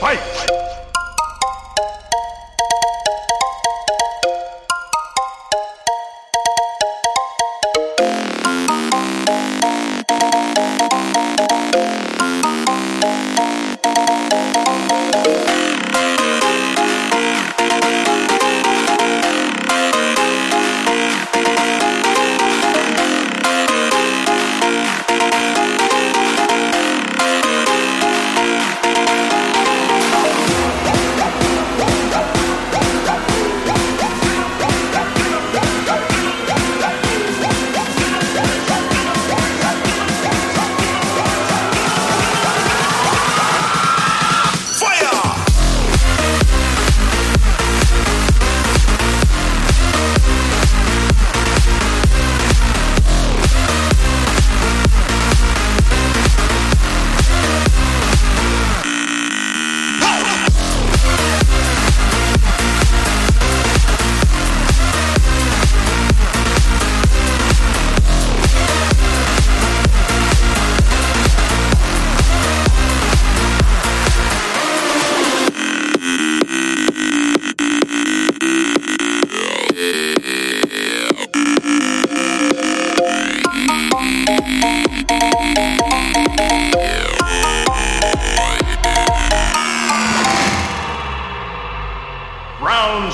fight!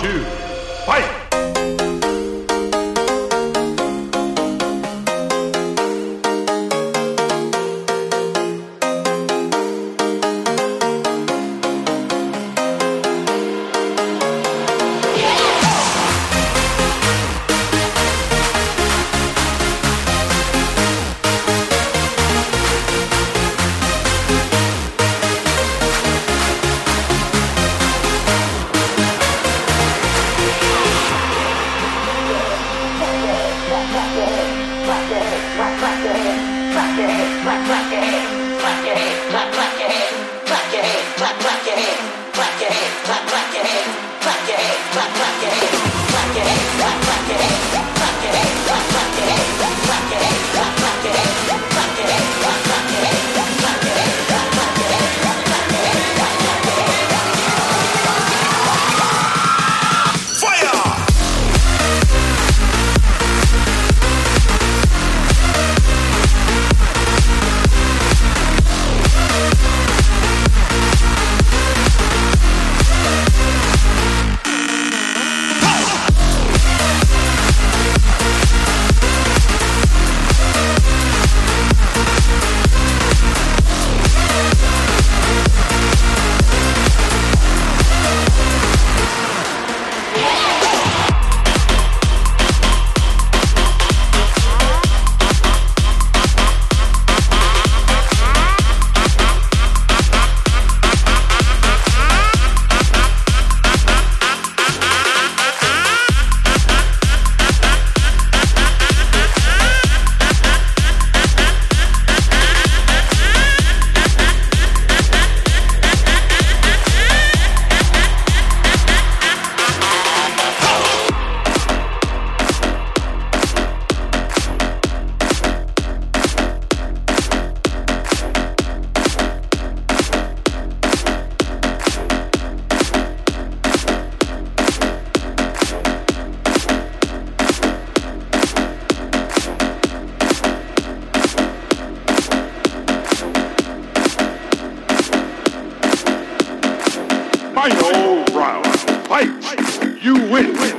Two, Final round. Fight! You win!